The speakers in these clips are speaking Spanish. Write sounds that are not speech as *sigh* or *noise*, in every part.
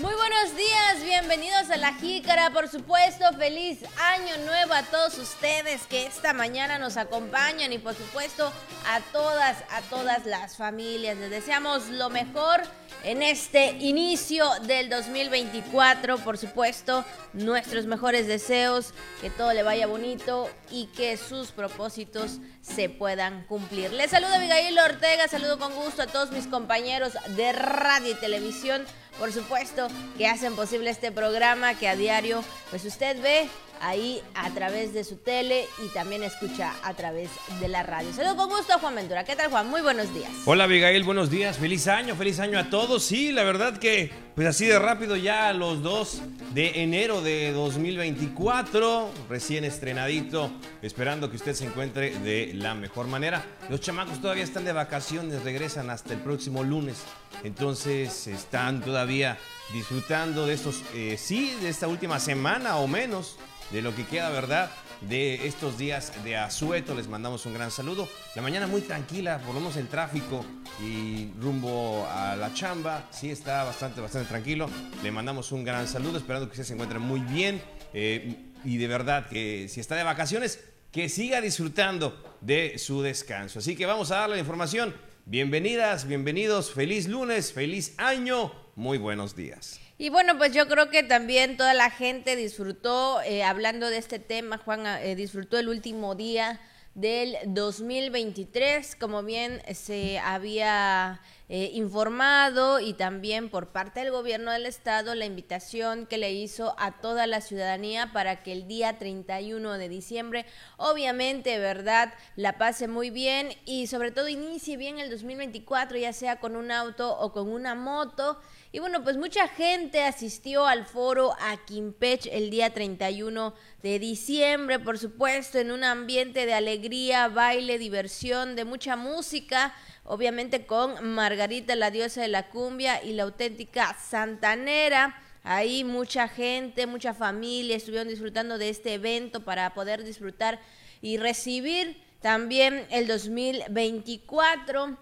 Muy buenos días, bienvenidos a La Jícara, por supuesto, feliz año nuevo a todos ustedes que esta mañana nos acompañan y por supuesto a todas, a todas las familias. Les deseamos lo mejor en este inicio del 2024, por supuesto, nuestros mejores deseos, que todo le vaya bonito y que sus propósitos se puedan cumplir. Les saludo Abigail Ortega, saludo con gusto a todos mis compañeros de radio y televisión por supuesto, que hacen posible este programa que a diario, pues usted ve ahí a través de su tele y también escucha a través de la radio. Saludos con gusto, Juan Ventura. ¿Qué tal, Juan? Muy buenos días. Hola, Abigail, buenos días. Feliz año, feliz año a todos. Sí, la verdad que, pues así de rápido ya los 2 de enero de 2024, recién estrenadito, esperando que usted se encuentre de la mejor manera. Los chamacos todavía están de vacaciones, regresan hasta el próximo lunes. Entonces están todavía disfrutando de estos, eh, sí, de esta última semana o menos de lo que queda, ¿verdad? De estos días de asueto, les mandamos un gran saludo. La mañana muy tranquila, volvemos el tráfico y rumbo a la chamba, sí está bastante, bastante tranquilo. Le mandamos un gran saludo, esperando que se encuentre muy bien eh, y de verdad que si está de vacaciones, que siga disfrutando de su descanso. Así que vamos a darle la información. Bienvenidas, bienvenidos, feliz lunes, feliz año, muy buenos días. Y bueno, pues yo creo que también toda la gente disfrutó, eh, hablando de este tema, Juan eh, disfrutó el último día del 2023, como bien se había eh, informado y también por parte del gobierno del estado la invitación que le hizo a toda la ciudadanía para que el día 31 de diciembre, obviamente, ¿verdad?, la pase muy bien y sobre todo inicie bien el 2024, ya sea con un auto o con una moto. Y bueno, pues mucha gente asistió al foro a Quimpech el día 31 de diciembre, por supuesto, en un ambiente de alegría, baile, diversión, de mucha música, obviamente con Margarita, la diosa de la cumbia, y la auténtica santanera. Ahí mucha gente, mucha familia estuvieron disfrutando de este evento para poder disfrutar y recibir también el 2024.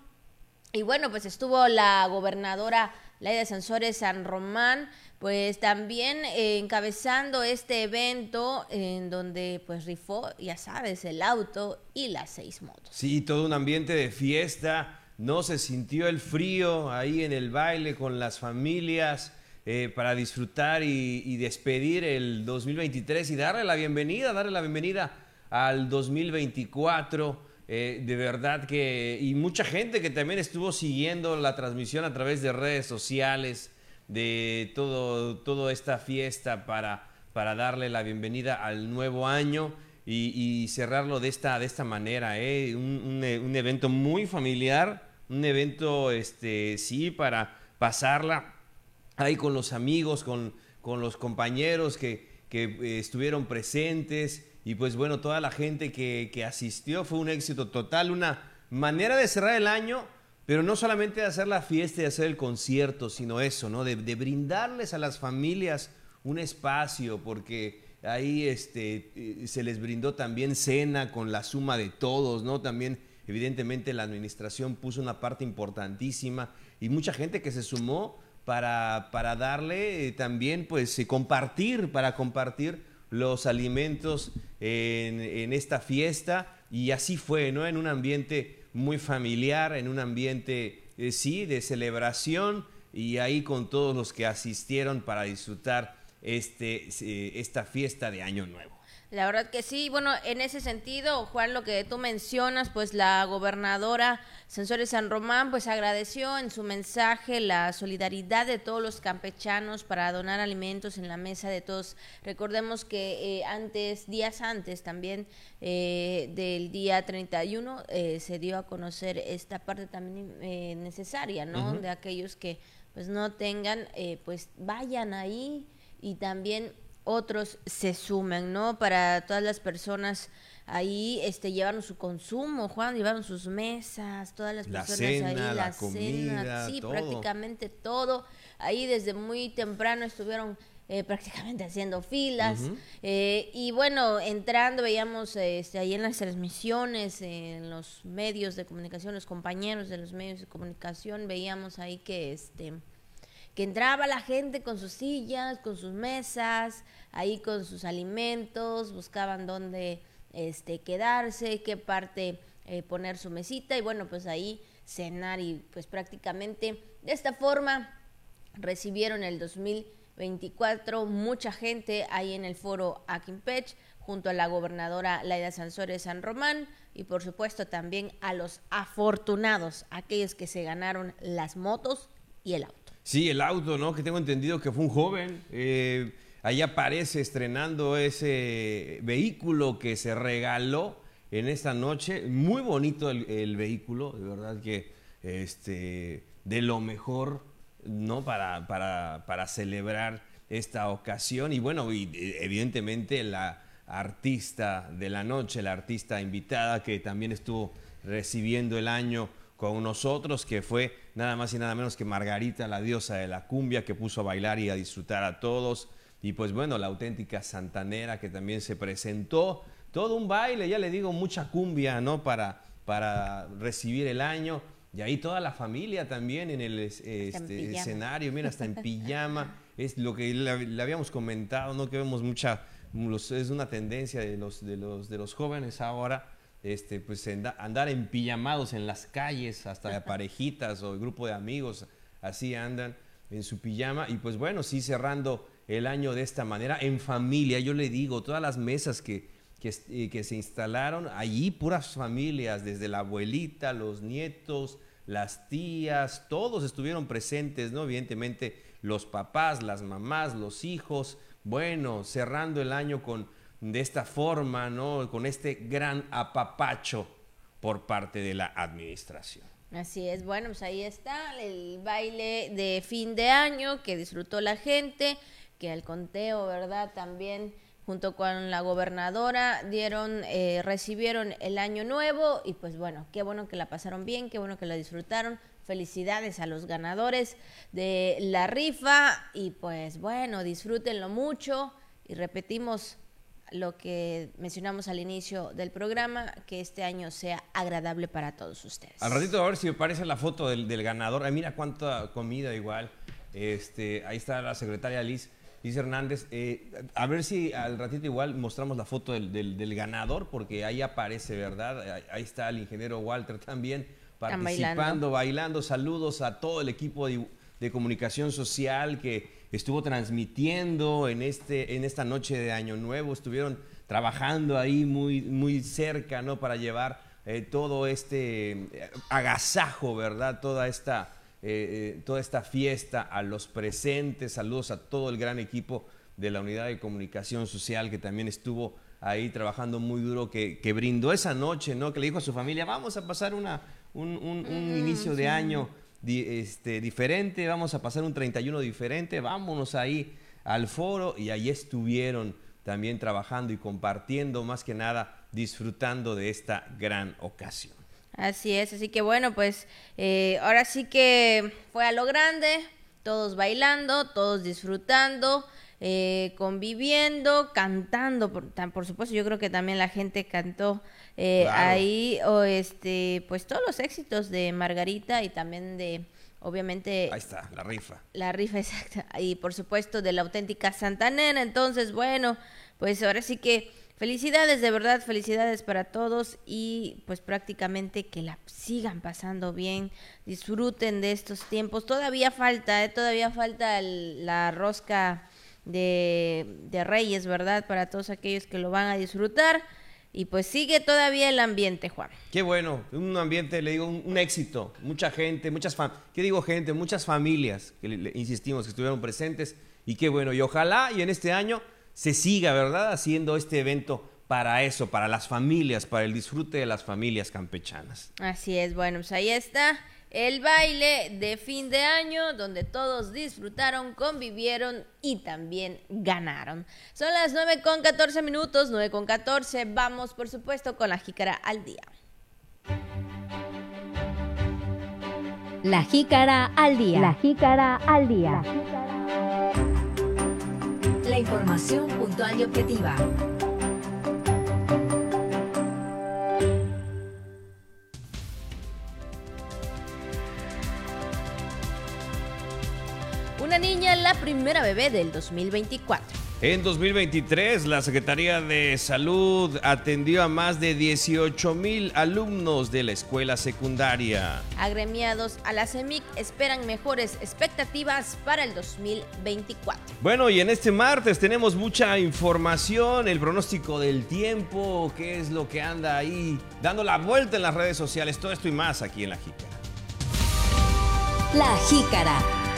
Y bueno, pues estuvo la gobernadora de Sansores San Román, pues también eh, encabezando este evento en donde pues rifó, ya sabes, el auto y las seis motos. Sí, todo un ambiente de fiesta, no se sintió el frío ahí en el baile con las familias. Eh, para disfrutar y, despedir el 2023 y darle la bienvenida, darle la bienvenida al 2024. Eh, de verdad que, y mucha gente que también estuvo siguiendo la transmisión a través de redes sociales, de todo, toda esta fiesta para, para darle la bienvenida al nuevo año y, cerrarlo de esta, de esta manera. ¿eh? Un, evento muy familiar, un evento, este, sí, para pasarla ahí con los amigos, con, con los compañeros que, que eh, estuvieron presentes y pues bueno, toda la gente que, que, asistió fue un éxito total, una manera de cerrar el año, pero no solamente de hacer la fiesta y hacer el concierto, sino eso, ¿no? De, brindarles a las familias un espacio, porque ahí este, eh, se les brindó también cena con la suma de todos, ¿no? También, evidentemente, la administración puso una parte importantísima y mucha gente que se sumó para, para darle eh, también, pues, eh, compartir, para compartir los alimentos en, esta fiesta y así fue, ¿no? En un ambiente muy familiar, en un ambiente, eh, sí, de celebración y ahí con todos los que asistieron para disfrutar este, eh, esta fiesta de Año Nuevo. La verdad que sí, bueno, en ese sentido, Juan, lo que tú mencionas, pues la gobernadora Sensores San Román, pues agradeció en su mensaje la solidaridad de todos los campechanos para donar alimentos en la mesa de todos. Recordemos que eh, antes, días antes también eh, del día 31, eh, se dio a conocer esta parte también necesaria, ¿no? De aquellos que pues no tengan, pues vayan ahí y también otros se sumen, ¿no? Para todas las personas ahí este llevaron su consumo, Juan, llevaron sus mesas, todas las personas ahí, la, cena, sí, prácticamente todo. Ahí desde muy temprano estuvieron eh, *laughs* prácticamente haciendo filas. Eh, y bueno, entrando, veíamos este, ahí en las transmisiones, en los medios de comunicación, los compañeros de los medios de comunicación, veíamos ahí que este que entraba la gente con sus sillas, con sus mesas, ahí con sus alimentos, buscaban dónde este, quedarse, qué parte eh, poner su mesita y bueno, pues ahí cenar y pues prácticamente de esta forma recibieron el 2024 mucha gente ahí en el foro Aquimpech junto a la gobernadora Laida Sansores San Román y por supuesto también a los afortunados, aquellos que se ganaron las motos y el auto. Sí, el auto, ¿no? Que tengo entendido que fue un joven. Eh, ahí aparece estrenando ese vehículo que se regaló en esta noche. Muy bonito el, vehículo, de verdad que este, de lo mejor, ¿no? Para, para, para celebrar esta ocasión. Y bueno, evidentemente la artista de la noche, la artista invitada que también estuvo recibiendo el año con nosotros, que fue nada más y nada menos que Margarita, la diosa de la cumbia, que puso a bailar y a disfrutar a todos. Y pues bueno, la auténtica santanera que también se presentó. Todo un baile, ya le digo, mucha cumbia, ¿no? Para, para recibir el año. Y ahí toda la familia también en el este, escenario, mira, hasta en pijama. *laughs* Es lo que le, habíamos comentado, ¿no? Que vemos mucha, es una tendencia de los, de los, de los jóvenes ahora este, pues andar en pijamados en las calles, hasta parejitas o grupo de amigos, así andan en su pijama. Y pues bueno, sí cerrando el año de esta manera, en familia, yo le digo, todas las mesas que, que, eh, que se instalaron, allí puras familias, desde la abuelita, los nietos, las tías, todos estuvieron presentes, ¿no? Evidentemente los papás, las mamás, los hijos, bueno, cerrando el año con de esta forma, ¿no? Con este gran apapacho por parte de la administración. Así es, bueno, pues ahí está el baile de fin de año que disfrutó la gente, que al conteo, ¿verdad? También junto con la gobernadora dieron, eh, recibieron el año nuevo y pues bueno, qué bueno que la pasaron bien, qué bueno que la disfrutaron. Felicidades a los ganadores de la rifa y pues bueno, disfrútenlo mucho y repetimos lo que mencionamos al inicio del programa, que este año sea agradable para todos ustedes. Al ratito a ver si me parece la foto del, ganador. mira cuánta comida igual. Este, ahí está la secretaria Liz, Liz Hernández. Eh, a ver si al ratito igual mostramos la foto del, ganador, porque ahí aparece, ¿verdad? Ahí, está el ingeniero Walter también participando, bailando. Saludos a todo el equipo de comunicación social que estuvo transmitiendo en, este, en esta noche de Año Nuevo, estuvieron trabajando ahí muy, muy cerca, ¿no? Para llevar eh, todo este eh, agasajo, ¿verdad? Toda esta, eh, toda esta fiesta a los presentes, saludos a todo el gran equipo de la Unidad de Comunicación Social que también estuvo ahí trabajando muy duro, que, que brindó esa noche, ¿no? Que le dijo a su familia, vamos a pasar una, un, un, inicio de año este, diferente, vamos a pasar un 31 diferente, vámonos ahí al foro y ahí estuvieron también trabajando y compartiendo, más que nada disfrutando de esta gran ocasión. Así es, así que bueno, pues eh, ahora sí que fue a lo grande, todos bailando, todos disfrutando. Eh, conviviendo, cantando, por, por, supuesto, yo creo que también la gente cantó eh, ahí, o este, pues todos los éxitos de Margarita y también de, obviamente... Ahí está, la rifa. La rifa, *laughs* exacta, y por supuesto de la auténtica Santanera, entonces, bueno, pues ahora sí que... Felicidades, de verdad, felicidades para todos y pues prácticamente que la sigan pasando bien, disfruten de estos tiempos. Todavía falta, ¿eh? todavía falta la rosca de, Reyes, ¿verdad? Para todos aquellos que lo van a disfrutar. Y pues sigue todavía el ambiente, Juan. Qué bueno, un ambiente, le digo, un, éxito. Mucha gente, muchas familias, ¿qué digo gente? Muchas familias, que le, insistimos, que estuvieron presentes. Y qué bueno, y ojalá y en este año se siga, ¿verdad? Haciendo este evento para eso, para las familias, para el disfrute de las familias campechanas. Así es, bueno, pues ahí está el baile de fin de año donde todos disfrutaron, convivieron y también ganaron. Son las 9 con 14 minutos, 9 con 14. Vamos, por supuesto, con la jícara al día. La jícara al día. La jícara al día. La información puntual y objetiva. Primera bebé del 2024. En 2023, la Secretaría de Salud atendió a más de 18 mil alumnos de la escuela secundaria. Agremiados a la CEMIC esperan mejores expectativas para el 2024. Bueno, y en este martes tenemos mucha información, el pronóstico del tiempo, qué es lo que anda ahí dando la vuelta en las redes sociales, todo esto y más aquí en La Jícara. La Jícara.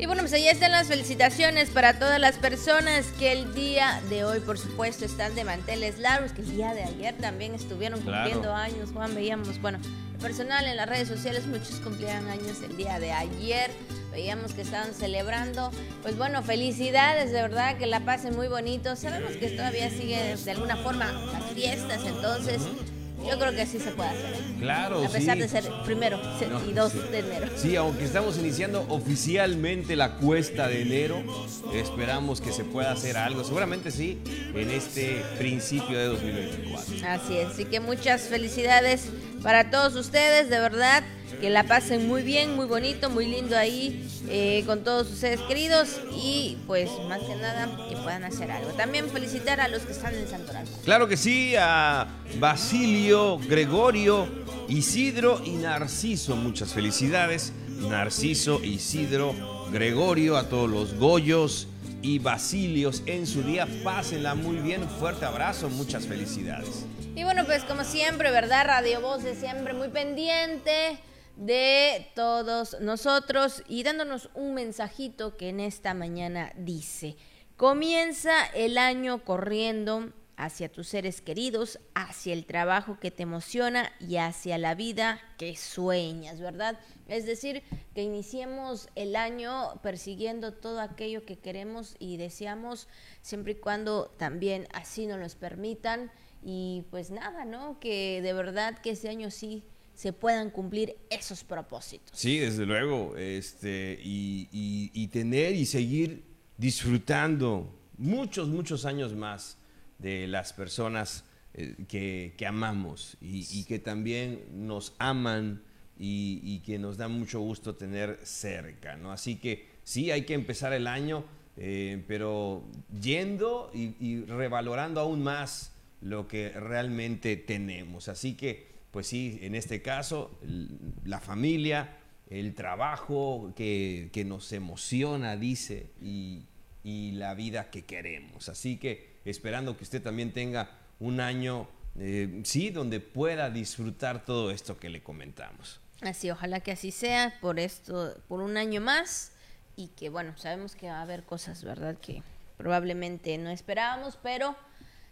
Y bueno, pues ahí están las felicitaciones para todas las personas que el día de hoy, por supuesto, están de manteles largos, que el día de ayer también estuvieron cumpliendo años. Juan, veíamos, bueno, el personal en las redes sociales, muchos cumplían años el día de ayer. Veíamos que estaban celebrando. Pues bueno, felicidades, de verdad, que la pasen muy bonito. Sabemos que todavía sigue de alguna forma las fiestas, entonces yo creo que sí se puede hacer. Claro, A pesar de ser primero y 2 de enero. Sí, aunque estamos iniciando oficialmente la cuesta de enero, esperamos que se pueda hacer algo. Seguramente sí, en este principio de 2024. Así es, así que muchas felicidades para todos ustedes, de verdad que la pasen muy bien, muy bonito, muy lindo ahí eh, con todos sus seres queridos y pues más que nada que puedan hacer algo. También felicitar a los que están en Santoral. Claro que sí, a Basilio, Gregorio, Isidro y Narciso, muchas felicidades. Narciso, Isidro, Gregorio, a todos los Goyos y Basilios en su día. Pásenla muy bien, fuerte abrazo, muchas felicidades. Y bueno, pues como siempre, ¿verdad? Radio Voz de siempre muy pendiente de todos nosotros y dándonos un mensajito que en esta mañana dice, comienza el año corriendo hacia tus seres queridos, hacia el trabajo que te emociona y hacia la vida que sueñas, ¿verdad? Es decir, que iniciemos el año persiguiendo todo aquello que queremos y deseamos, siempre y cuando también así nos permitan. Y pues nada, ¿no? Que de verdad que este año sí se puedan cumplir esos propósitos. Sí, desde luego, este, y, tener y seguir disfrutando muchos, muchos años más de las personas eh, que, amamos y, que también nos aman y, que nos da mucho gusto tener cerca, ¿no? Así que sí, hay que empezar el año, eh, pero yendo y revalorando aún más lo que realmente tenemos. Así que pues sí, en este caso, la familia, el trabajo que, nos emociona, dice, y, la vida que queremos. Así que esperando que usted también tenga un año, eh, sí, donde pueda disfrutar todo esto que le comentamos. Así, ojalá que así sea por esto, por un año más, y que bueno, sabemos que va a haber cosas, ¿verdad? Que probablemente no esperábamos, pero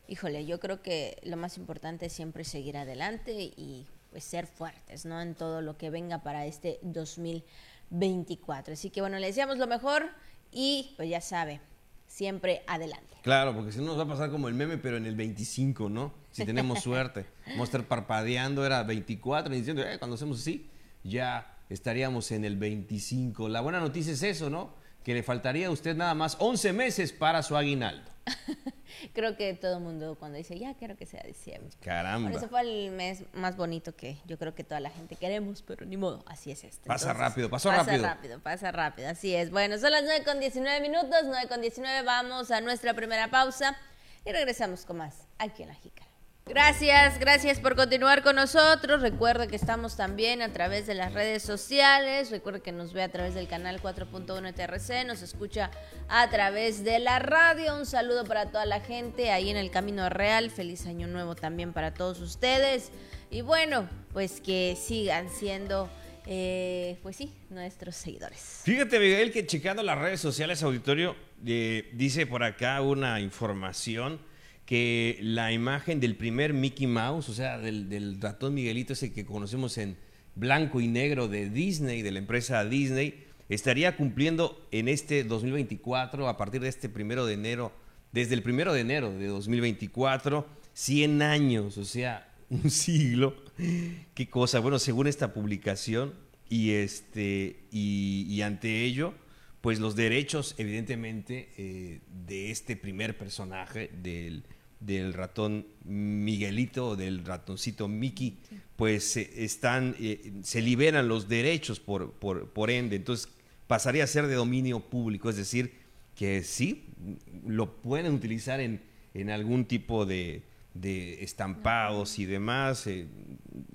híjole, yo creo que lo más importante es siempre seguir adelante y pues ser fuertes, ¿no? En todo lo que venga para este 2024. Así que bueno, le deseamos lo mejor y pues ya sabe, siempre adelante. Claro, porque si no nos va a pasar como el meme, pero en el 25, ¿no? Si tenemos *laughs* suerte. Vamos a estar parpadeando, era 24, y diciendo, eh, cuando hacemos así, ya estaríamos en el 25. La buena noticia es eso, ¿no? Que le faltaría a usted nada más 11 meses para su aguinaldo. *laughs* Creo que todo el mundo cuando dice, ya quiero que sea diciembre. Caramba. Por eso fue el mes más bonito que yo creo que toda la gente queremos, pero ni modo, así es este. Pasa rápido, pasó pasa rápido. Pasa rápido, pasa rápido, así es. Bueno, son las 9 con 19 minutos, 9 con 19, vamos a nuestra primera pausa y regresamos con más aquí en La Jica. Gracias, gracias por continuar con nosotros. Recuerde que estamos también a través de las redes sociales. Recuerde que nos ve a través del canal 4.1 TRC, nos escucha a través de la radio. Un saludo para toda la gente ahí en el Camino Real. Feliz año nuevo también para todos ustedes. Y bueno, pues que sigan siendo, eh, pues sí, nuestros seguidores. Fíjate, Miguel, que checando las redes sociales, auditorio, eh, dice por acá una información que la imagen del primer Mickey Mouse, o sea, del, ratón Miguelito, ese que conocemos en blanco y negro de Disney, de la empresa Disney, estaría cumpliendo en este 2024, a partir de este primero de enero, desde el primero de enero de 2024, 100 años, o sea, *laughs* un siglo. Qué cosa. Bueno, según esta publicación y este y, ante ello, pues los derechos, evidentemente, eh, de este primer personaje del del ratón Miguelito, del ratoncito Mickey, pues eh, están, eh, se liberan los derechos por, por, por ende, entonces pasaría a ser de dominio público, es decir, que sí, lo pueden utilizar en, en algún tipo de, de estampados y demás, eh,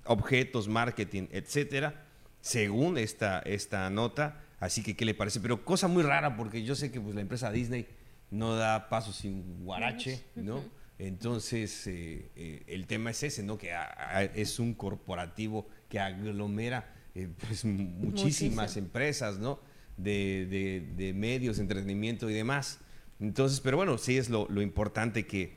objetos, marketing, etcétera, según esta, esta nota. Así que, ¿qué le parece? Pero cosa muy rara, porque yo sé que pues, la empresa Disney no da paso sin guarache, ¿no? Entonces, eh, eh, el tema es ese, ¿no? Que es un corporativo que aglomera pues, muchísimas empresas, ¿no? De, de, medios, entretenimiento y demás. Entonces, pero bueno, sí es lo, lo importante que,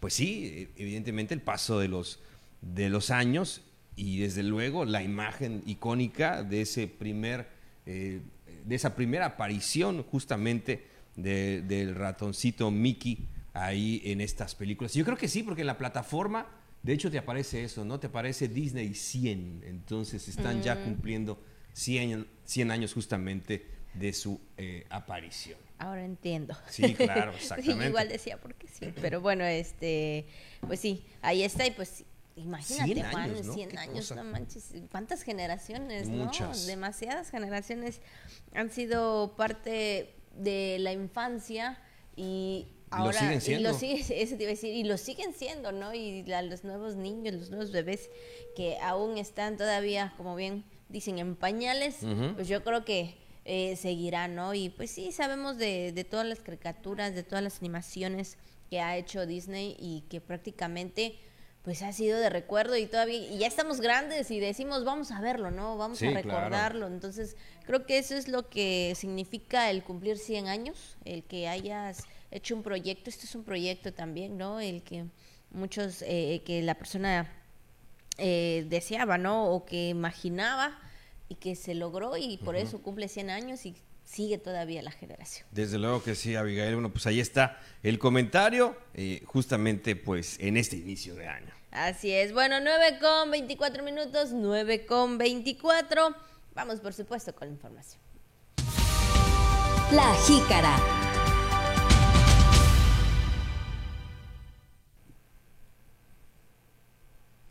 pues sí, evidentemente el paso de los, de los años y desde luego la imagen icónica de ese primer, eh, de esa primera aparición justamente del ratoncito Mickey ahí en estas películas. Yo creo que sí, porque en la plataforma, de hecho te aparece eso, ¿no? Te aparece Disney 100, entonces están ya cumpliendo 100, 100 años justamente de su eh, aparición. Ahora entiendo. Sí, claro, *laughs* exactamente. igual decía porque sí, pero bueno, este, pues sí, ahí está y pues imagínate, 100 años, ¿no? 100 años, no manches, cuántas generaciones, Muchas. ¿no? Demasiadas generaciones han sido parte de la infancia y ahora lo siguen siendo. Y lo, sigue, *laughs* eso te iba a decir, y lo siguen siendo, ¿no? Y los nuevos niños, los nuevos bebés que aún están todavía, como bien dicen, en pañales, pues yo creo que eh, seguirá, ¿no? Y pues sí, sabemos de, de todas las caricaturas, de todas las animaciones que ha hecho Disney y que prácticamente pues ha sido de recuerdo y todavía y ya estamos grandes y decimos vamos a verlo, ¿no? Vamos a recordarlo. Entonces, creo que eso es lo que significa el cumplir 100 años, el que hayas hecho un proyecto, esto es un proyecto también, ¿no? El que muchos, eh, que la persona eh, deseaba, ¿no? O que imaginaba y que se logró y por eso cumple 100 años y sigue todavía la generación. Desde luego que sí, Abigail. Bueno, pues ahí está el comentario, eh, justamente pues en este inicio de año. Así es. Bueno, 9 con 24 minutos, 9 con 24. Vamos, por supuesto, con la información. La jícara.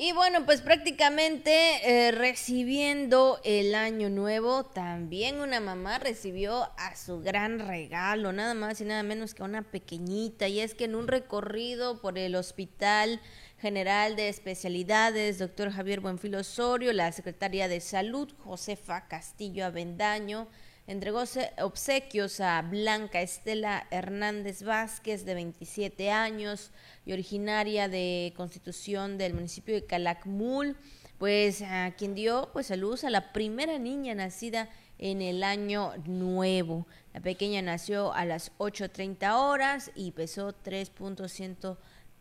Y bueno, pues prácticamente eh, recibiendo el año nuevo, también una mamá recibió a su gran regalo, nada más y nada menos que una pequeñita. Y es que en un recorrido por el Hospital General de Especialidades, doctor Javier Buenfil Osorio, la secretaria de Salud, Josefa Castillo Avendaño, entregó obsequios a Blanca Estela Hernández Vázquez, de 27 años y originaria de Constitución del municipio de Calakmul, pues a quien dio pues salud a la primera niña nacida en el año nuevo. La pequeña nació a las 8.30 horas y pesó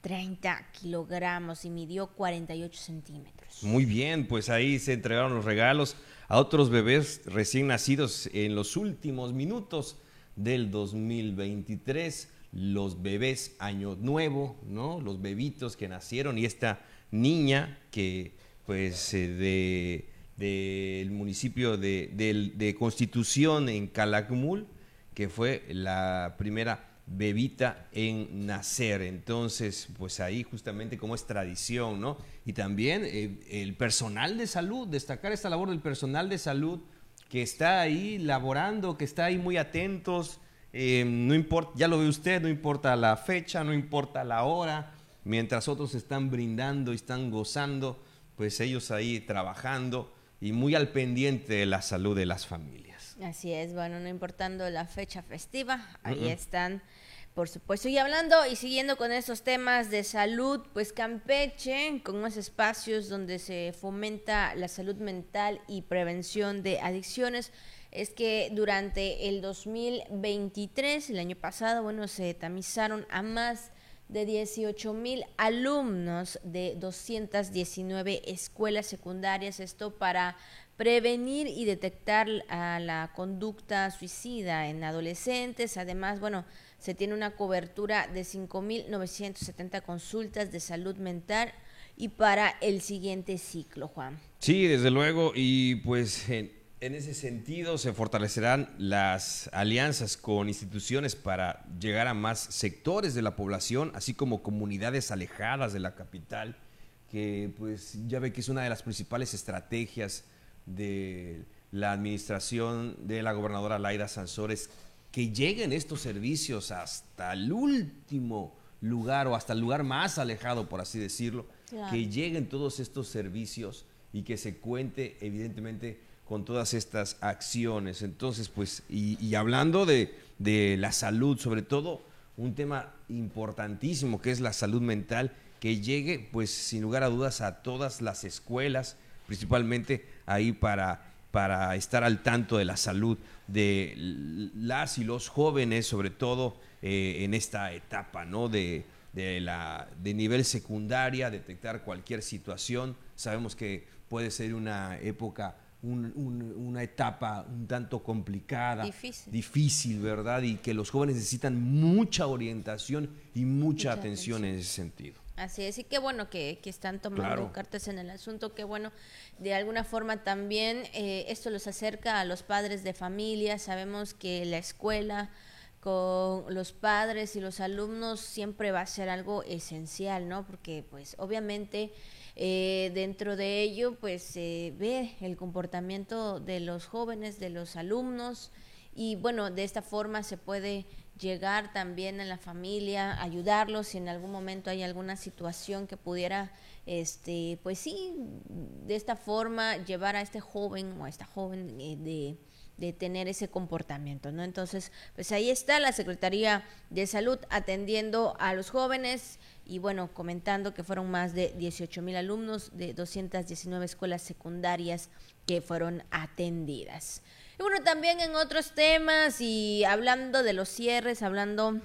3.130 kilogramos y midió 48 centímetros. Muy bien, pues ahí se entregaron los regalos a otros bebés recién nacidos en los últimos minutos del 2023, los bebés año nuevo, ¿no? Los bebitos que nacieron y esta niña que pues eh, de del municipio de, de Constitución en Calakmul, que fue la primera bebita en nacer. Entonces, pues ahí justamente como es tradición, ¿no? Y también eh, el personal de salud, destacar esta labor del personal de salud que está ahí laborando, que está ahí muy atentos, eh, no importa, ya lo ve usted, no importa la fecha, no importa la hora, mientras otros están brindando y están gozando, pues ellos ahí trabajando y muy al pendiente de la salud de las familias. Así es, bueno, no importando la fecha festiva, ahí están por supuesto. Y hablando y siguiendo con esos temas de salud, pues Campeche, con unos espacios donde se fomenta la salud mental y prevención de adicciones, es que durante el 2023, el año pasado, bueno, se tamizaron a más de 18 mil alumnos de 219 escuelas secundarias, esto para prevenir y detectar la conducta suicida en adolescentes. Además, bueno, se tiene una cobertura de 5.970 consultas de salud mental y para el siguiente ciclo, Juan. Sí, desde luego, y pues En ese sentido, se fortalecerán las alianzas con instituciones para llegar a más sectores de la población, así como comunidades alejadas de la capital, que pues ya ve que es una de las principales estrategias de la administración de la gobernadora Laida Sansores, que lleguen estos servicios hasta el último lugar o hasta el lugar más alejado, por así decirlo, que lleguen todos estos servicios y que se cuente evidentemente con todas estas acciones. Entonces, pues, y, hablando de, la salud, sobre todo un tema importantísimo que es la salud mental, que llegue, pues, sin lugar a dudas, a todas las escuelas, principalmente ahí para, para estar al tanto de la salud de las y los jóvenes, sobre todo eh, en esta etapa, ¿no? De, de, la, de nivel secundaria, detectar cualquier situación. Sabemos que puede ser una época una etapa un tanto complicada, difícil. ¿verdad? Y que los jóvenes necesitan mucha orientación y mucha, atención, en ese sentido. Así es, y qué bueno que, están tomando cartas en el asunto, qué bueno, de alguna forma también eh, esto los acerca a los padres de familia, sabemos que la escuela con los padres y los alumnos siempre va a ser algo esencial, ¿no? Porque pues obviamente eh, dentro de ello, pues se ve el comportamiento de los jóvenes, de los alumnos, y bueno, de esta forma se puede llegar también a la familia, ayudarlos si en algún momento hay alguna situación que pudiera, este, pues sí, de esta forma llevar a este joven o a esta joven eh, de de tener ese comportamiento, ¿no? Entonces, pues ahí está la Secretaría de Salud atendiendo a los jóvenes y bueno, comentando que fueron más de 18 mil alumnos de 219 escuelas secundarias que fueron atendidas. Y bueno, también en otros temas y hablando de los cierres, hablando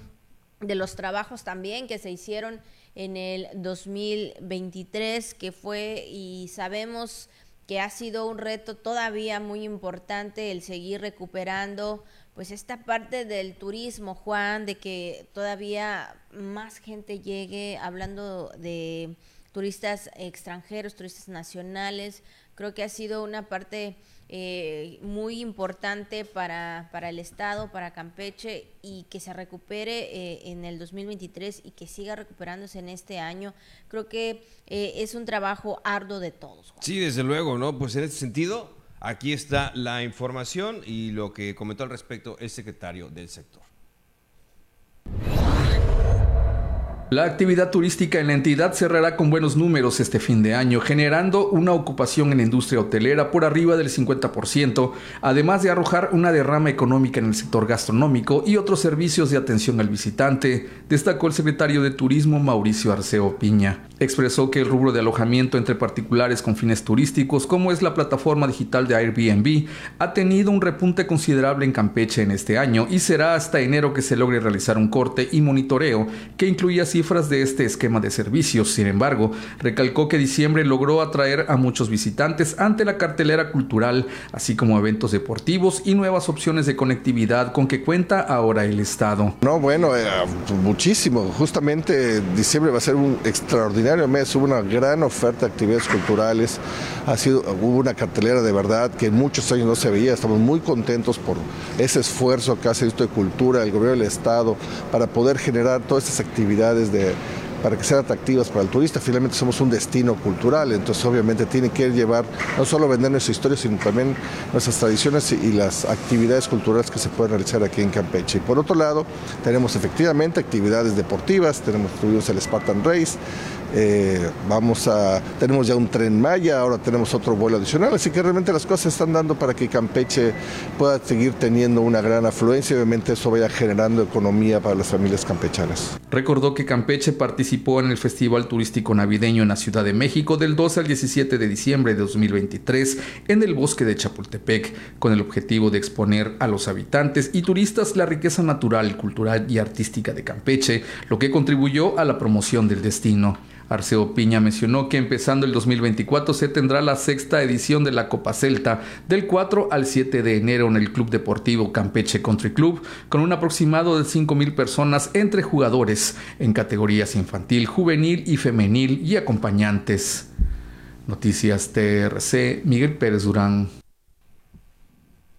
de los trabajos también que se hicieron en el 2023, que fue y sabemos que ha sido un reto todavía muy importante el seguir recuperando pues esta parte del turismo, Juan, de que todavía más gente llegue hablando de turistas extranjeros, turistas nacionales, creo que ha sido una parte eh, muy importante para, para, el Estado, para Campeche, y que se recupere eh, en el 2023 y que siga recuperándose en este año. Creo que eh, es un trabajo arduo de todos. Sí, desde luego, ¿no? Pues en este sentido, aquí está la información y lo que comentó al respecto el secretario del sector. La actividad turística en la entidad cerrará con buenos números este fin de año, generando una ocupación en la industria hotelera por arriba del 50%, además de arrojar una derrama económica en el sector gastronómico y otros servicios de atención al visitante, destacó el secretario de Turismo Mauricio Arceo Piña. Expresó que el rubro de alojamiento entre particulares con fines turísticos, como es la plataforma digital de Airbnb, ha tenido un repunte considerable en Campeche en este año y será hasta enero que se logre realizar un corte y monitoreo que incluya cifras de este esquema de servicios. Sin embargo, recalcó que diciembre logró atraer a muchos visitantes ante la cartelera cultural, así como eventos deportivos y nuevas opciones de conectividad con que cuenta ahora el Estado. No, bueno, eh, muchísimo. Justamente diciembre va a ser un extraordinario mes. Hubo una gran oferta de actividades culturales. Ha sido, hubo una cartelera de verdad que en muchos años no se veía. Estamos muy contentos por ese esfuerzo que hace esto de cultura, el gobierno del Estado, para poder generar todas estas actividades para que sean atractivas para el turista. Finalmente somos un destino cultural, entonces obviamente tiene que llevar, no solo vender nuestra historia, sino también nuestras tradiciones y las actividades culturales que se pueden realizar aquí en Campeche. Y por otro lado, tenemos efectivamente actividades deportivas, tenemos tuvimos el Spartan Race, eh, vamos a, tenemos ya un tren Maya, ahora tenemos otro vuelo adicional, así que realmente las cosas se están dando para que Campeche pueda seguir teniendo una gran afluencia y obviamente eso vaya generando economía para las familias campechanas. Recordó que Campeche participó en el Festival Turístico Navideño en la Ciudad de México del 12 al 17 de diciembre de 2023 en el bosque de Chapultepec, con el objetivo de exponer a los habitantes y turistas la riqueza natural, cultural y artística de Campeche, lo que contribuyó a la promoción del destino. Arceo Piña mencionó que empezando el 2024 se tendrá la sexta edición de la Copa Celta del 4 al 7 de enero en el Club Deportivo Campeche Country Club con un aproximado de 5.000 personas entre jugadores en categorías infantil, juvenil y femenil y acompañantes. Noticias TRC, Miguel Pérez Durán.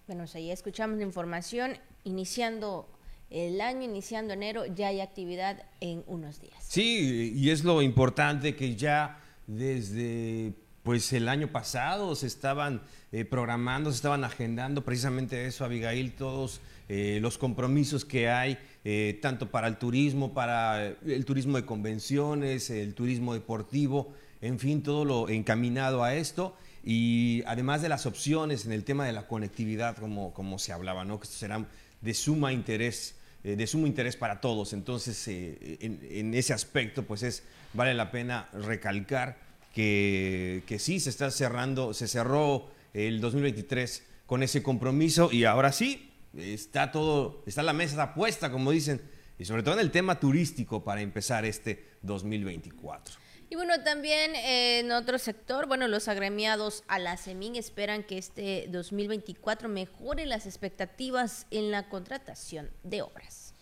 Bueno, sea, ya escuchamos la información, iniciando el año, iniciando enero, ya hay actividad en unos días. Sí, y es lo importante que ya desde pues el año pasado se estaban eh, programando, se estaban agendando precisamente eso, Abigail, todos eh, los compromisos que hay, eh, tanto para el turismo, para el turismo de convenciones, el turismo deportivo, en fin, todo lo encaminado a esto. Y además de las opciones en el tema de la conectividad, como, como se hablaba, ¿no? que esto será de suma interés, de sumo interés para todos. Entonces, en, en, ese aspecto, pues es, vale la pena recalcar que, que sí se está cerrando, se cerró el 2023 con ese compromiso y ahora sí, está todo, está la mesa puesta, como dicen, y sobre todo en el tema turístico para empezar este 2024. Y bueno, también en otro sector, bueno, los agremiados a la CEMIN esperan que este 2024 mejore las expectativas en la contratación de obras.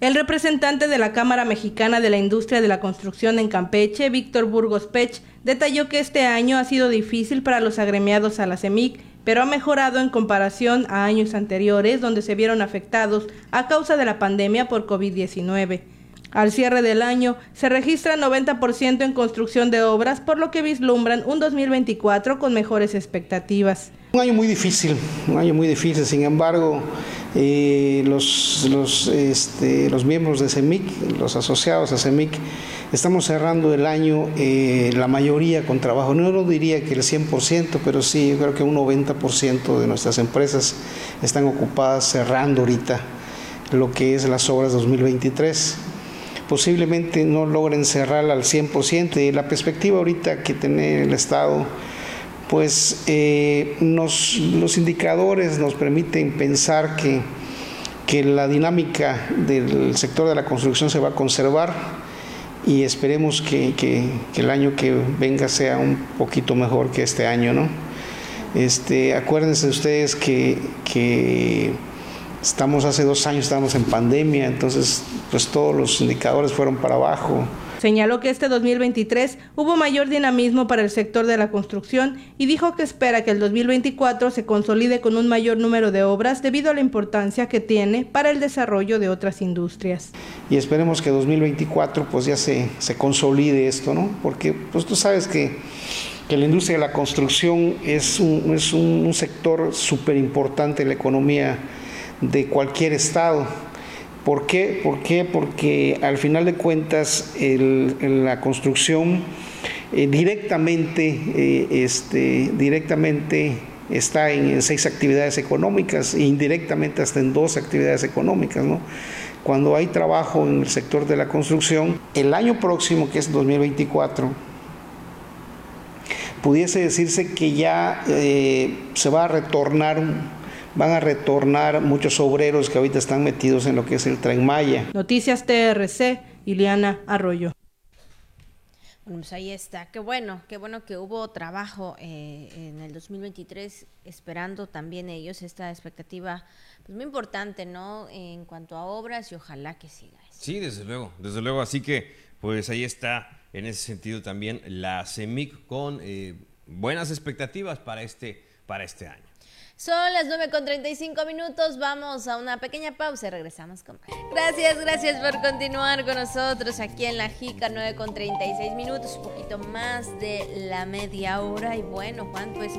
El representante de la Cámara Mexicana de la Industria de la Construcción en Campeche, Víctor Burgos Pech, detalló que este año ha sido difícil para los agremiados a la CEMIC, pero ha mejorado en comparación a años anteriores donde se vieron afectados a causa de la pandemia por COVID-19. Al cierre del año se registra 90% en construcción de obras, por lo que vislumbran un 2024 con mejores expectativas. Un año muy difícil, un año muy difícil, sin embargo, eh, este, los, miembros de CEMIC, los asociados a CEMIC, estamos cerrando el año eh, la mayoría con trabajo. No lo diría que el 100%, pero sí, yo creo que un 90% de nuestras empresas están ocupadas cerrando ahorita lo que es las obras 2023 posiblemente no logren cerrar al 100% y la perspectiva ahorita que tiene el Estado pues eh, nos, los indicadores nos permiten pensar que, que la dinámica del sector de la construcción se va a conservar y esperemos que, que, el año que venga sea un poquito mejor que este año, ¿no? Este, acuérdense ustedes que, que estamos hace dos años, estamos en pandemia, entonces pues todos los indicadores fueron para abajo. Señaló que este 2023 hubo mayor dinamismo para el sector de la construcción y dijo que espera que el 2024 se consolide con un mayor número de obras debido a la importancia que tiene para el desarrollo de otras industrias. Y esperemos que 2024 pues ya se, se consolide esto, ¿no? Porque pues tú sabes que, que la industria de la construcción es un, es un sector súper importante en la economía de cualquier estado ¿Por qué? ¿Por qué? Porque al final de cuentas la construcción eh, directamente, eh, este, directamente está en, seis actividades económicas e indirectamente hasta en dos actividades económicas. Cuando hay trabajo en el sector de la construcción, el año próximo, que es 2024, pudiese decirse que ya eh, se va a retornar van a retornar muchos obreros que ahorita están metidos en lo que es el tren Maya. Noticias TRC, Ileana Arroyo. Bueno, pues ahí está. Qué bueno, qué bueno que hubo trabajo eh, en el 2023, esperando también ellos esta expectativa, pues muy importante, ¿no? En cuanto a obras y ojalá que siga. Sí, desde luego, desde luego. Así que, pues ahí está, en ese sentido también la CEMIC con eh, buenas expectativas para este, para este año. Son las 9 con 35 minutos. Vamos a una pequeña pausa y regresamos con Gracias, gracias por continuar con nosotros aquí en la JICA 9 con 36 minutos, un poquito más de la media hora. Y bueno, Juan, pues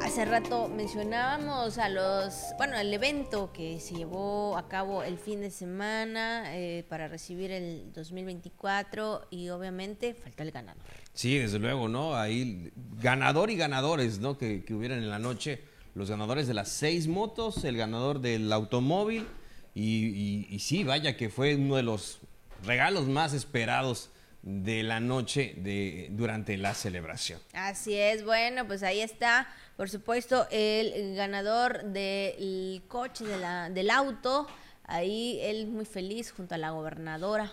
hace rato mencionábamos a los, bueno, el evento que se llevó a cabo el fin de semana eh, para recibir el 2024 y obviamente falta el ganador. Sí, desde luego, ¿no? Ahí ganador y ganadores, ¿no? Que, que hubieran en la noche los ganadores de las seis motos, el ganador del automóvil y, sí, vaya que fue uno de los regalos más esperados de la noche de, durante la celebración. Así es, bueno, pues ahí está, por supuesto, el ganador del coche, del auto, ahí él muy feliz junto a la gobernadora,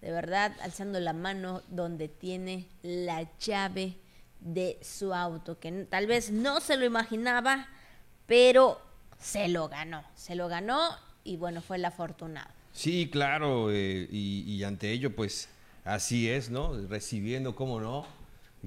de verdad, alzando la mano donde tiene la llave de su auto, que tal vez no se lo imaginaba, pero se lo ganó, se lo ganó y bueno, fue el afortunado. Sí, claro, eh, y, ante ello, pues así es, ¿no? Recibiendo, cómo no,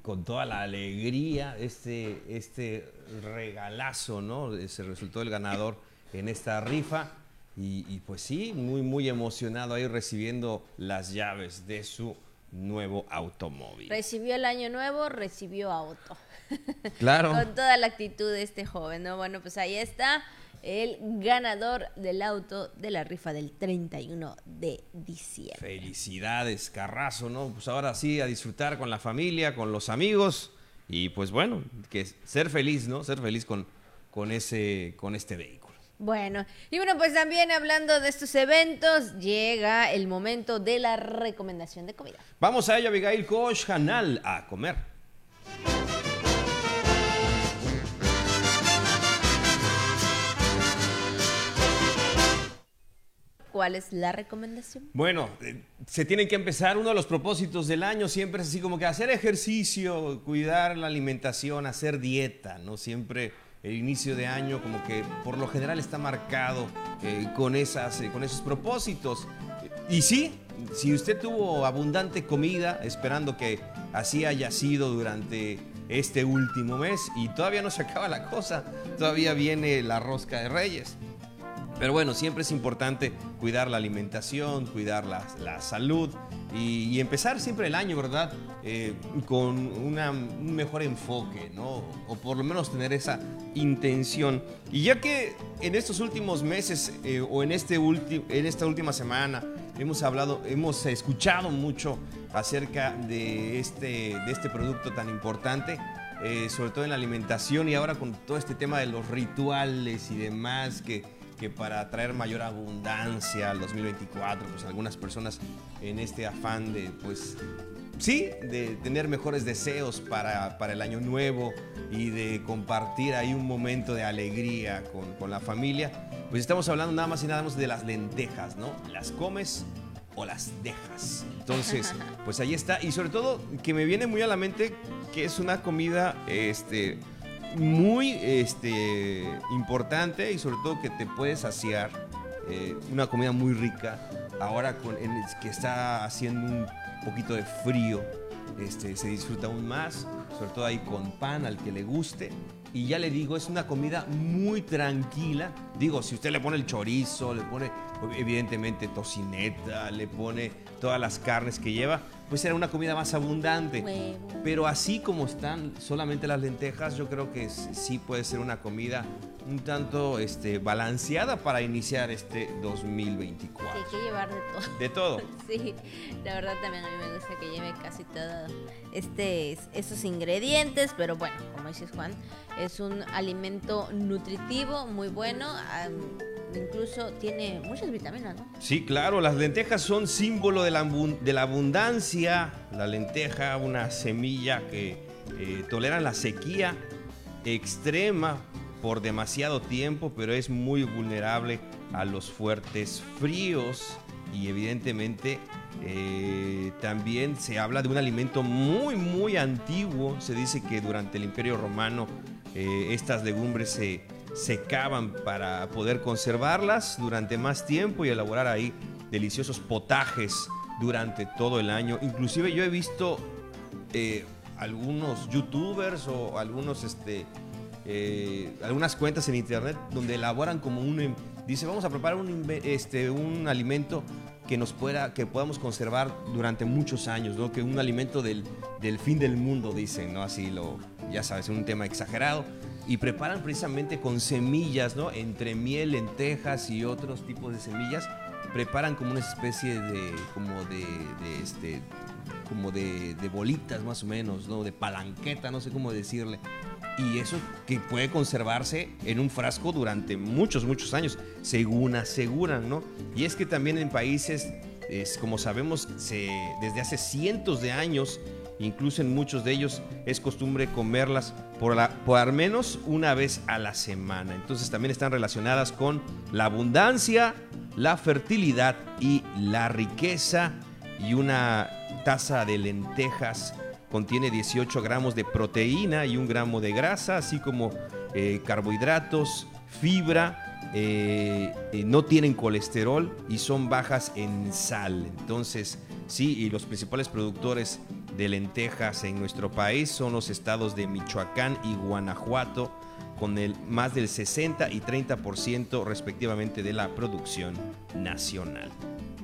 con toda la alegría este, este regalazo, ¿no? Se resultó el ganador en esta rifa. Y, y, pues sí, muy, muy emocionado ahí recibiendo las llaves de su nuevo automóvil. Recibió el año nuevo, recibió auto. *laughs* Claro. Con toda la actitud de este joven, ¿no? Bueno, pues ahí está el ganador del auto de la rifa del 31 de diciembre. Felicidades, Carrazo, ¿no? Pues ahora sí, a disfrutar con la familia, con los amigos y pues bueno, que ser feliz, ¿no? Ser feliz con, con, ese, con este vehículo. Bueno, y bueno, pues también hablando de estos eventos, llega el momento de la recomendación de comida. Vamos a ello, Abigail Koch, Hanal, a comer. ¿Cuál es la recomendación? Bueno, eh, se tienen que empezar. Uno de los propósitos del año siempre es así como que hacer ejercicio, cuidar la alimentación, hacer dieta, ¿no? Siempre el inicio de año como que por lo general está marcado eh, con, esas, eh, con esos propósitos. Y sí, si usted tuvo abundante comida, esperando que así haya sido durante este último mes y todavía no se acaba la cosa, todavía viene la rosca de reyes. Pero bueno, siempre es importante cuidar la alimentación, cuidar la, la salud y, empezar siempre el año, ¿verdad? Eh, con un mejor enfoque, ¿no? O por lo menos tener esa intención. Y ya que en estos últimos meses eh, o en, este en esta última semana hemos hablado, hemos escuchado mucho acerca de este, de este producto tan importante, eh, sobre todo en la alimentación y ahora con todo este tema de los rituales y demás que que para traer mayor abundancia al 2024, pues algunas personas en este afán de, pues, sí, de tener mejores deseos para, para el año nuevo y de compartir ahí un momento de alegría con, con la familia, pues estamos hablando nada más y nada más de las lentejas, ¿no? Las comes o las dejas. Entonces, *laughs* pues ahí está. Y sobre todo, que me viene muy a la mente que es una comida, este, muy este, importante y sobre todo que te puedes saciar. Eh, una comida muy rica. Ahora con, que está haciendo un poquito de frío, este, se disfruta aún más, sobre todo ahí con pan al que le guste. Y ya le digo, es una comida muy tranquila. Digo, si usted le pone el chorizo, le pone evidentemente tocineta, le pone todas las carnes que lleva, pues será una comida más abundante. Huevo. Pero así como están solamente las lentejas, yo creo que sí puede ser una comida un tanto este, balanceada para iniciar este 2024. Sí, hay que llevar de todo. De todo. *laughs* Sí, la verdad también a mí me gusta que lleve casi todos este, esos ingredientes, pero bueno, como dices Juan, es un alimento nutritivo muy bueno. Um, incluso tiene muchas vitaminas, ¿no? Sí, claro, las lentejas son símbolo de la, abundancia. La lenteja, una semilla que eh, tolera la sequía extrema por demasiado tiempo, pero es muy vulnerable a los fuertes fríos y evidentemente eh, también se habla de un alimento muy muy antiguo. Se dice que durante el Imperio Romano eh, estas legumbres se secaban para poder conservarlas durante más tiempo y elaborar ahí deliciosos potajes durante todo el año. Inclusive yo he visto eh, algunos youtubers o algunos este, eh, algunas cuentas en internet donde elaboran como un dice vamos a preparar un, este, un alimento que nos pueda que podamos conservar durante muchos años no que un alimento del, del fin del mundo dicen no así lo ya sabes un tema exagerado y preparan precisamente con semillas no entre miel lentejas y otros tipos de semillas preparan como una especie de como de, este como de, bolitas más o menos, ¿no? De palanqueta, no sé cómo decirle. Y eso que puede conservarse en un frasco durante muchos, muchos años, según aseguran, ¿no? Y es que también en países, es, como sabemos, se, desde hace cientos de años, incluso en muchos de ellos, es costumbre comerlas por, al menos una vez a la semana. Entonces también están relacionadas con la abundancia, la fertilidad y la riqueza y una taza de lentejas contiene 18 gramos de proteína y un gramo de grasa, así como eh, carbohidratos, fibra, eh, eh, no tienen colesterol y son bajas en sal. Entonces, sí, y los principales productores de lentejas en nuestro país son los estados de Michoacán y Guanajuato, con el más del 60 y 30% respectivamente de la producción nacional.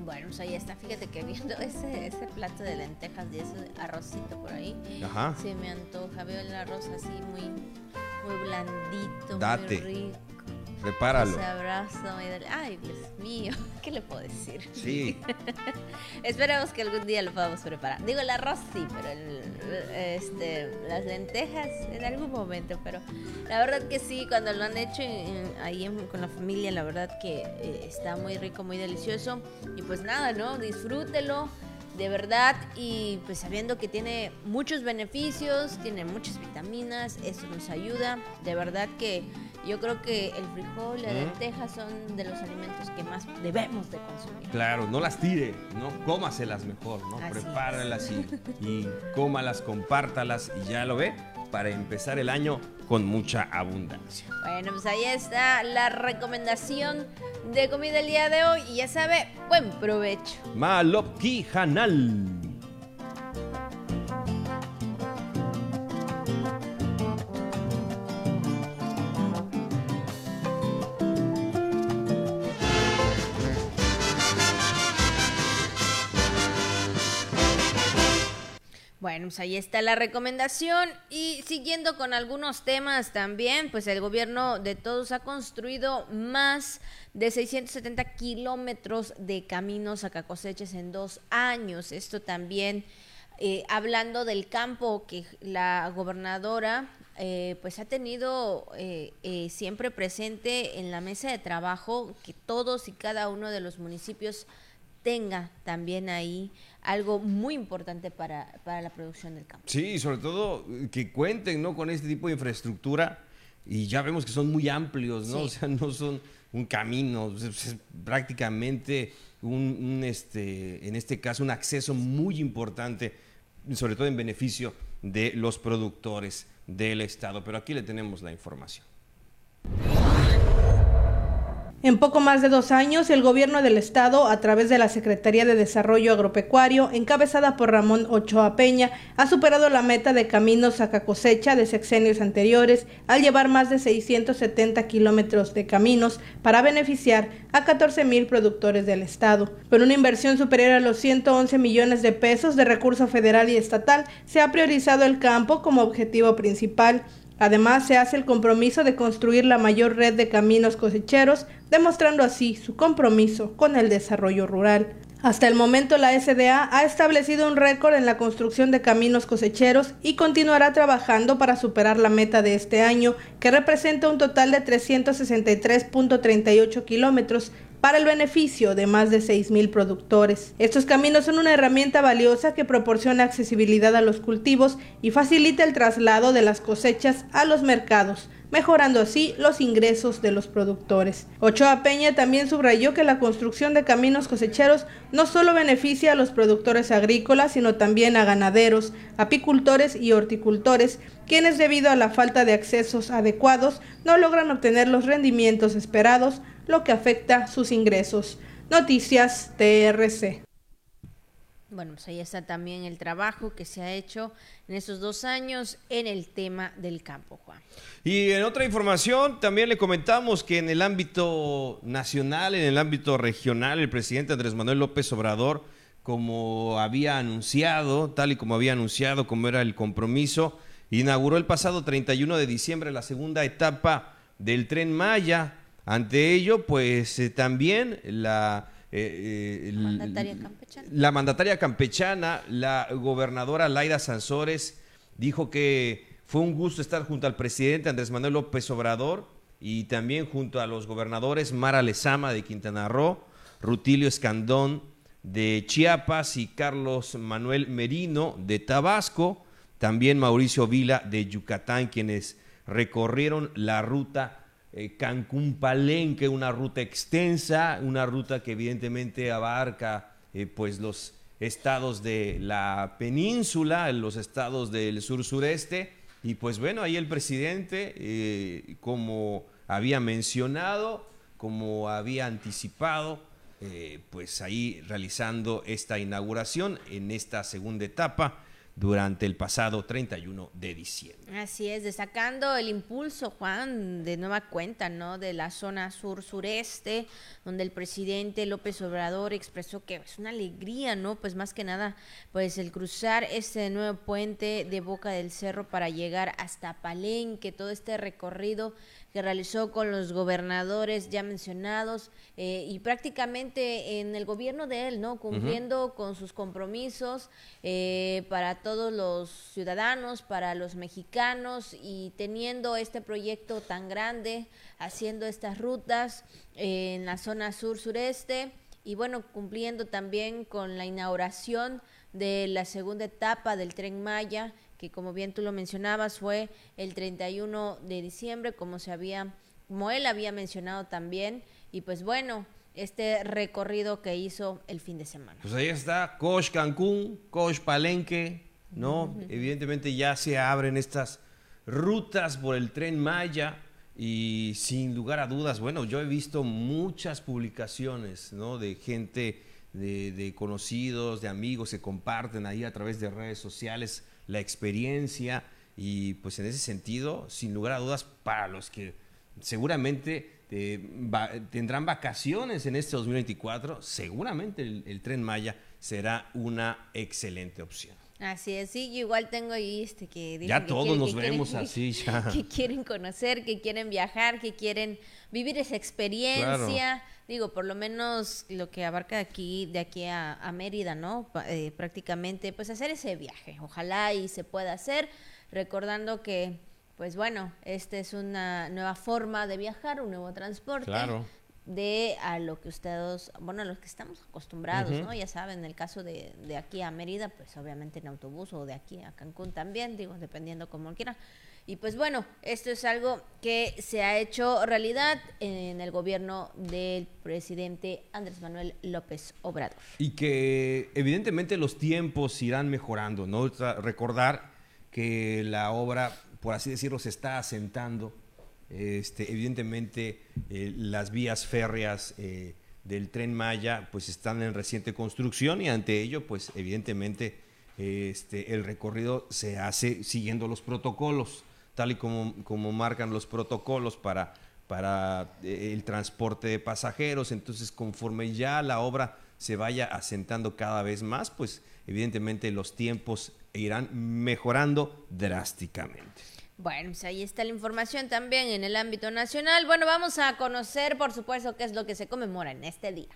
Bueno, pues ahí está. Fíjate que viendo *laughs* ese, ese plato de lentejas y ese arrocito por ahí, Ajá. se me antoja. Veo el arroz así muy, muy blandito, Date. muy rico. Prepáralo. Ese abrazo y dale- Ay, Dios mío, *laughs* ¿qué le puedo decir? Sí. *laughs* Esperemos que algún día lo podamos preparar. Digo, el arroz sí, pero el- este, las lentejas en algún momento. Pero la verdad que sí, cuando lo han hecho en- ahí en- con la familia, la verdad que eh, está muy rico, muy delicioso. Y pues nada, ¿no? Disfrútelo de verdad y pues sabiendo que tiene muchos beneficios, tiene muchas vitaminas, eso nos ayuda. De verdad que yo creo que el frijol, la lenteja son de los alimentos que más debemos de consumir. Claro, no las tire, ¿no? Cómaselas mejor, ¿no? Así. Prepáralas y, *laughs* y cómalas, compártalas y ya lo ve, para empezar el año con mucha abundancia. Bueno, pues ahí está la recomendación de comida el día de hoy y ya sabe, buen provecho. Malopki Hanal. Bueno, pues ahí está la recomendación y siguiendo con algunos temas también, pues el gobierno de todos ha construido más de 670 kilómetros de caminos a cosechas en dos años. Esto también eh, hablando del campo que la gobernadora eh, pues ha tenido eh, eh, siempre presente en la mesa de trabajo que todos y cada uno de los municipios tenga también ahí algo muy importante para, para la producción del campo. Sí, y sobre todo que cuenten ¿no? con este tipo de infraestructura y ya vemos que son muy amplios, ¿no? Sí. *laughs* O sea, no son un camino, es, es prácticamente un, un, este, en este caso, un acceso muy importante, sobre todo en beneficio de los productores del Estado. Pero aquí le tenemos la información. En poco más de dos años, el gobierno del estado, a través de la Secretaría de Desarrollo Agropecuario, encabezada por Ramón Ochoa Peña, ha superado la meta de caminos a cosecha de sexenios anteriores, al llevar más de 670 kilómetros de caminos para beneficiar a 14 mil productores del estado. Con una inversión superior a los 111 millones de pesos de recurso federal y estatal, se ha priorizado el campo como objetivo principal. Además, se hace el compromiso de construir la mayor red de caminos cosecheros, demostrando así su compromiso con el desarrollo rural. Hasta el momento, la SDA ha establecido un récord en la construcción de caminos cosecheros y continuará trabajando para superar la meta de este año, que representa un total de 363.38 kilómetros para el beneficio de más de 6.000 productores. Estos caminos son una herramienta valiosa que proporciona accesibilidad a los cultivos y facilita el traslado de las cosechas a los mercados, mejorando así los ingresos de los productores. Ochoa Peña también subrayó que la construcción de caminos cosecheros no solo beneficia a los productores agrícolas, sino también a ganaderos, apicultores y horticultores, quienes debido a la falta de accesos adecuados no logran obtener los rendimientos esperados, lo que afecta sus ingresos. Noticias TRC. Bueno, pues ahí está también el trabajo que se ha hecho en esos dos años en el tema del campo, Juan. Y en otra información, también le comentamos que en el ámbito nacional, en el ámbito regional, el presidente Andrés Manuel López Obrador, como había anunciado, tal y como había anunciado, como era el compromiso, inauguró el pasado 31 de diciembre la segunda etapa del tren Maya. Ante ello, pues eh, también la... eh, eh, Mandataria la mandataria campechana, la gobernadora Laida Sansores, dijo que fue un gusto estar junto al presidente Andrés Manuel López Obrador y también junto a los gobernadores Mara Lezama de Quintana Roo, Rutilio Escandón de Chiapas y Carlos Manuel Merino de Tabasco, también Mauricio Vila de Yucatán, quienes recorrieron la ruta eh, Cancún-Palenque, una ruta extensa, una ruta que evidentemente abarca eh, pues los estados de la península, los estados del sur-sureste, y pues bueno, ahí el presidente, eh, como había mencionado, como había anticipado, pues ahí realizando esta inauguración en esta segunda etapa durante el pasado 31 de diciembre. Así es, destacando el impulso, Juan, de nueva cuenta, ¿no? De la zona sur-sureste, donde el presidente López Obrador expresó que es una alegría, ¿no? Pues más que nada, pues el cruzar este nuevo puente de Boca del Cerro para llegar hasta Palenque, todo este recorrido que realizó con los gobernadores ya mencionados eh, y prácticamente en el gobierno de él, ¿no? Cumpliendo con sus compromisos eh, para todos los ciudadanos, para los mexicanos y teniendo este proyecto tan grande, haciendo estas rutas eh, en la zona sur-sureste y bueno, cumpliendo también con la inauguración de la segunda etapa del tren Maya que como bien tú lo mencionabas fue el 31 de diciembre, como se había, como él había mencionado también, y pues bueno, este recorrido que hizo el fin de semana. Pues ahí está, Coach Cancún, Coach Palenque, ¿no? Evidentemente ya se abren estas rutas por el tren Maya y sin lugar a dudas, bueno, yo he visto muchas publicaciones, ¿no? De gente, de, de conocidos, de amigos que comparten ahí a través de redes sociales la experiencia y pues en ese sentido, sin lugar a dudas, para los que seguramente eh, tendrán vacaciones en este 2024, seguramente el, tren Maya será una excelente opción. Así es, sí, yo igual tengo ahí este que ya todos nos vemos así *laughs* ya. que quieren conocer, que quieren viajar, que quieren vivir esa experiencia. Digo, por lo menos lo que abarca de aquí, de aquí a, Mérida, ¿no? Eh, prácticamente, pues hacer ese viaje. Ojalá y se pueda hacer, recordando que, pues bueno, esta es una nueva forma de viajar, un nuevo transporte. Claro de a lo que ustedes, bueno, a los que estamos acostumbrados, ¿no? Ya saben, en el caso de, de aquí a Mérida, pues obviamente en autobús o de aquí a Cancún también, digo, dependiendo como quieran. Y pues bueno, esto es algo que se ha hecho realidad en el gobierno del presidente Andrés Manuel López Obrador. Y que evidentemente los tiempos irán mejorando, ¿no? Recordar que la obra, por así decirlo, se está asentando. Este, evidentemente eh, las vías férreas eh, del tren Maya pues están en reciente construcción y ante ello pues evidentemente este, el recorrido se hace siguiendo los protocolos tal y como, como marcan los protocolos para, para eh, el transporte de pasajeros. Entonces, conforme ya la obra se vaya asentando cada vez más, pues evidentemente los tiempos irán mejorando drásticamente. Bueno, pues ahí está la información también en el ámbito nacional. Bueno, vamos a conocer, por supuesto, qué es lo que se conmemora en este día.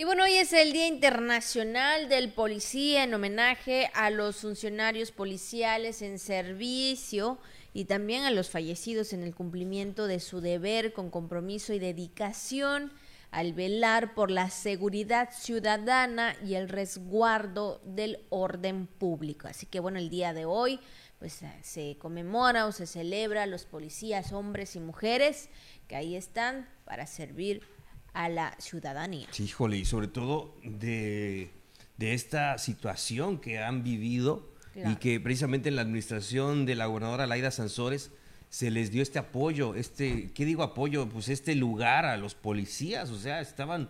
Y bueno, hoy es el Día Internacional del Policía en homenaje a los funcionarios policiales en servicio y también a los fallecidos en el cumplimiento de su deber con compromiso y dedicación al velar por la seguridad ciudadana y el resguardo del orden público. Así que bueno, el día de hoy pues se conmemora o se celebra a los policías, hombres y mujeres que ahí están para servir a la ciudadanía. Sí, híjole, y sobre todo de, esta situación que han vivido y que precisamente en la administración de la gobernadora Laida Sansores se les dio este apoyo, este, ¿qué digo apoyo? Pues este lugar a los policías, o sea, estaban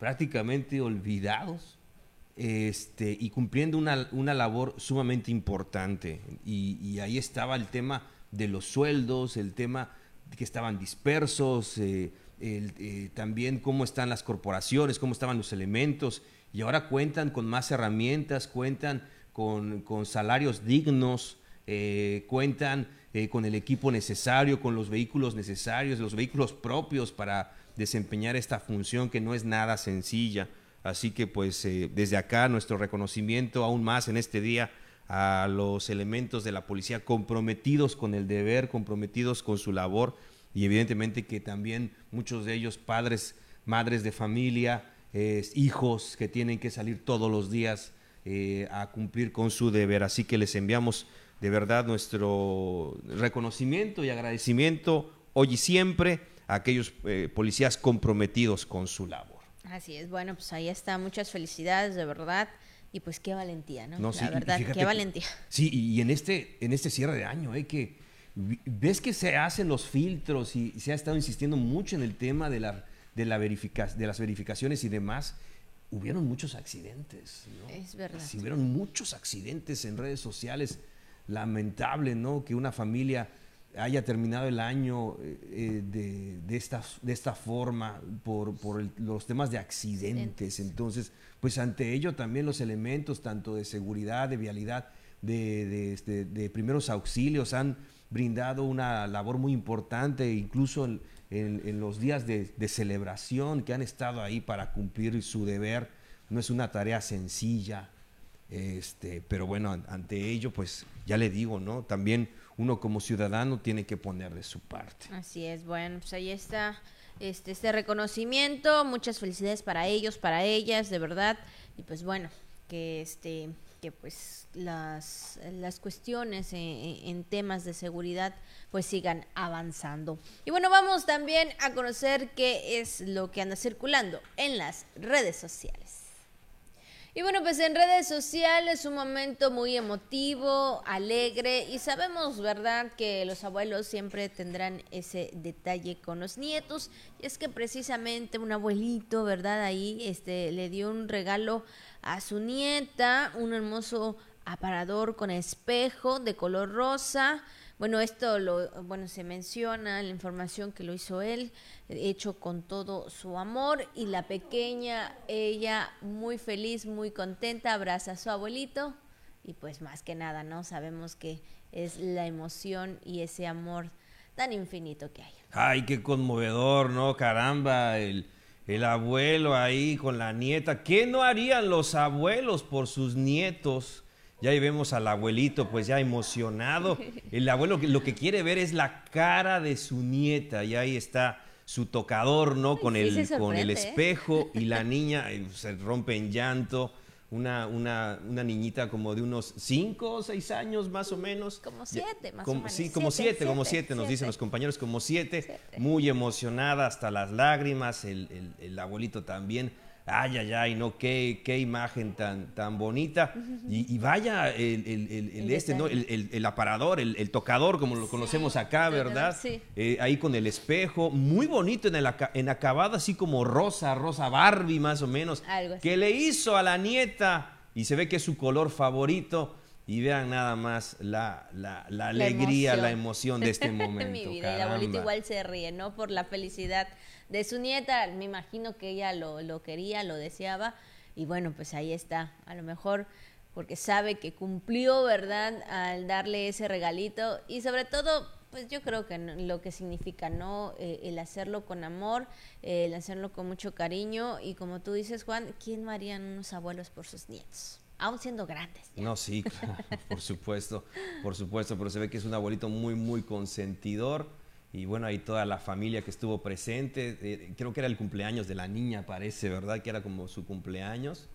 prácticamente olvidados este, y cumpliendo una, una labor sumamente importante. Y, ahí estaba el tema de los sueldos, el tema de que estaban dispersos, eh, eh, también cómo están las corporaciones, cómo estaban los elementos, y ahora cuentan con más herramientas, cuentan con, salarios dignos, eh, cuentan eh, con el equipo necesario, con los vehículos necesarios, los vehículos propios para desempeñar esta función que no es nada sencilla. Así que pues desde acá nuestro reconocimiento aún más en este día a los elementos de la policía comprometidos con el deber, comprometidos con su labor y evidentemente que también muchos de ellos padres, madres de familia, hijos que tienen que salir todos los días eh, a cumplir con su deber. Así que les enviamos de verdad nuestro reconocimiento y agradecimiento hoy y siempre a aquellos eh, policías comprometidos con su labor. Así es, bueno, pues ahí está, muchas felicidades de verdad. Y pues qué valentía, ¿no? La verdad, qué valentía. Sí, y en este, en este cierre de año, hay que ves que se hacen los filtros y se ha estado insistiendo mucho en el tema de, la, de, la de las verificaciones y demás. hubieron muchos accidentes. ¿no? Es verdad. Sí, hubieron muchos accidentes en redes sociales. Lamentable, ¿no? Que una familia haya terminado el año eh, eh, de, de, esta, de esta forma por, por el- los temas de accidentes. Entonces, pues ante ello también los elementos tanto de seguridad, de vialidad, de, de, este, de primeros auxilios han brindado una labor muy importante, incluso en, los días de, de celebración que han estado ahí para cumplir su deber. No es una tarea sencilla, este, pero bueno, an- ante ello, pues ya le digo, ¿no? También uno como ciudadano tiene que poner de su parte. Así es, bueno, pues ahí está este, este reconocimiento, muchas felicidades para ellos, para ellas, de verdad, y pues bueno, que este que pues las, las cuestiones en, en temas de seguridad pues sigan avanzando. Y bueno, vamos también a conocer qué es lo que anda circulando en las redes sociales. Y bueno, pues en redes sociales un momento muy emotivo, alegre y sabemos, ¿verdad?, que los abuelos siempre tendrán ese detalle con los nietos. Y es que precisamente un abuelito, ¿verdad?, ahí este, le dio un regalo a su nieta, un hermoso aparador con espejo de color rosa. Bueno, esto lo, bueno, se menciona en la información que lo hizo él, hecho con todo su amor y la pequeña, ella muy feliz, muy contenta, abraza a su abuelito y pues más que nada, ¿no? Sabemos que es la emoción y ese amor tan infinito que hay. Ay, qué conmovedor, ¿no? Caramba, el, el abuelo ahí con la nieta. ¿Qué no harían los abuelos por sus nietos? Ya ahí vemos al abuelito pues ya emocionado. *laughs* El abuelo lo que quiere ver es la cara de su nieta y ahí está su tocador, ¿no? Con sí, el, con el ¿eh? espejo y la *laughs* niña eh, se rompe en llanto. Una, una, una niñita como de unos 5 o 6 años más o menos. Como Ya- siete, más o menos. Sí, como Siete, 7, como siete, 7 nos dicen siete. los compañeros, como 7. Siete. Muy emocionada hasta las lágrimas. El, el- el abuelito también. Ay, ay, ay, no, qué, qué imagen tan, tan bonita. y, y vaya el, el- el- este, ¿no? El, aparador, el, tocador, como lo conocemos acá, ¿verdad? Sí. Eh, ahí con el espejo, muy bonito en, el en acabado, así como rosa, rosa Barbie más o menos, Algo así. que le hizo a la nieta y se ve que es su color favorito. Y vean nada más la, la- la alegría, la emoción de este momento. *laughs* Mi vida, y abuelito caramba. igual se ríe, ¿no? Por la felicidad de su nieta. Me imagino que ella lo, lo quería, lo deseaba. Y bueno, pues ahí está. A lo mejor porque sabe que cumplió, ¿verdad? Al darle ese regalito. Y sobre todo, pues yo creo que lo que significa, ¿no? Eh, el hacerlo con amor, eh, el hacerlo con mucho cariño. Y como tú dices, Juan, ¿quién no harían unos abuelos por sus nietos? Aún siendo grandes. ya. No, sí, claro, por supuesto, por supuesto, pero se ve que es un abuelito muy, muy consentidor. Y bueno, ahí toda la familia que estuvo presente, eh, creo que era el cumpleaños de la niña, parece, ¿verdad? Que era como su cumpleaños.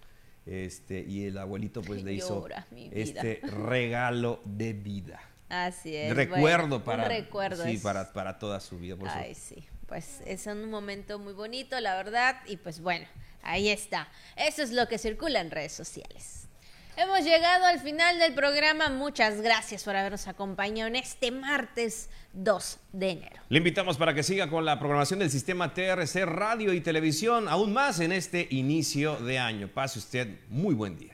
Este, y el abuelito pues le hizo este regalo de vida. Así es. recuerdo bueno, para, recuerdo sí, es- para, para toda su vida. Por Ay, sí. Pues es un momento muy bonito, la verdad. Y pues bueno, ahí está. Eso es lo que circula en redes sociales. Hemos llegado al final del programa. Muchas gracias por habernos acompañado en este martes 2 de enero. Le invitamos para que siga con la programación del sistema TRC Radio y Televisión, aún más en este inicio de año. Pase usted muy buen día.